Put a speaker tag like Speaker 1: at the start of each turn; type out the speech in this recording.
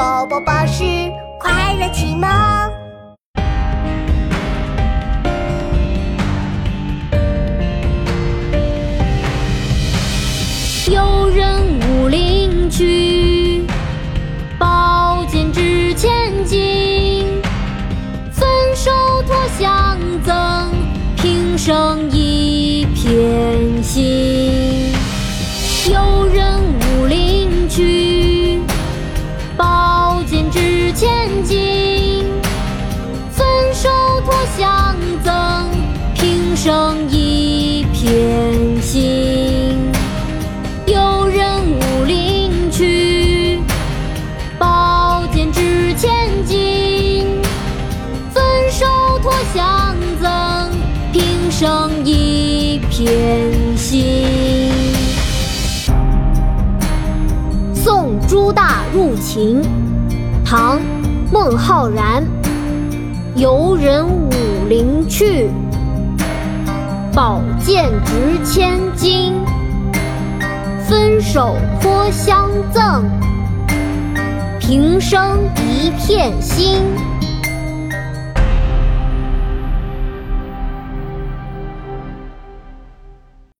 Speaker 1: 宝宝巴士快乐启蒙。
Speaker 2: 有人武陵去，宝剑值千金。分手托相赠，平生生一片心。有人武陵去，宝剑值千金。分手托相赠，平生一片心。
Speaker 3: 送朱大入秦，唐·孟浩然。游人武陵去，宝剑值千金。分手颇相赠，平生一片心。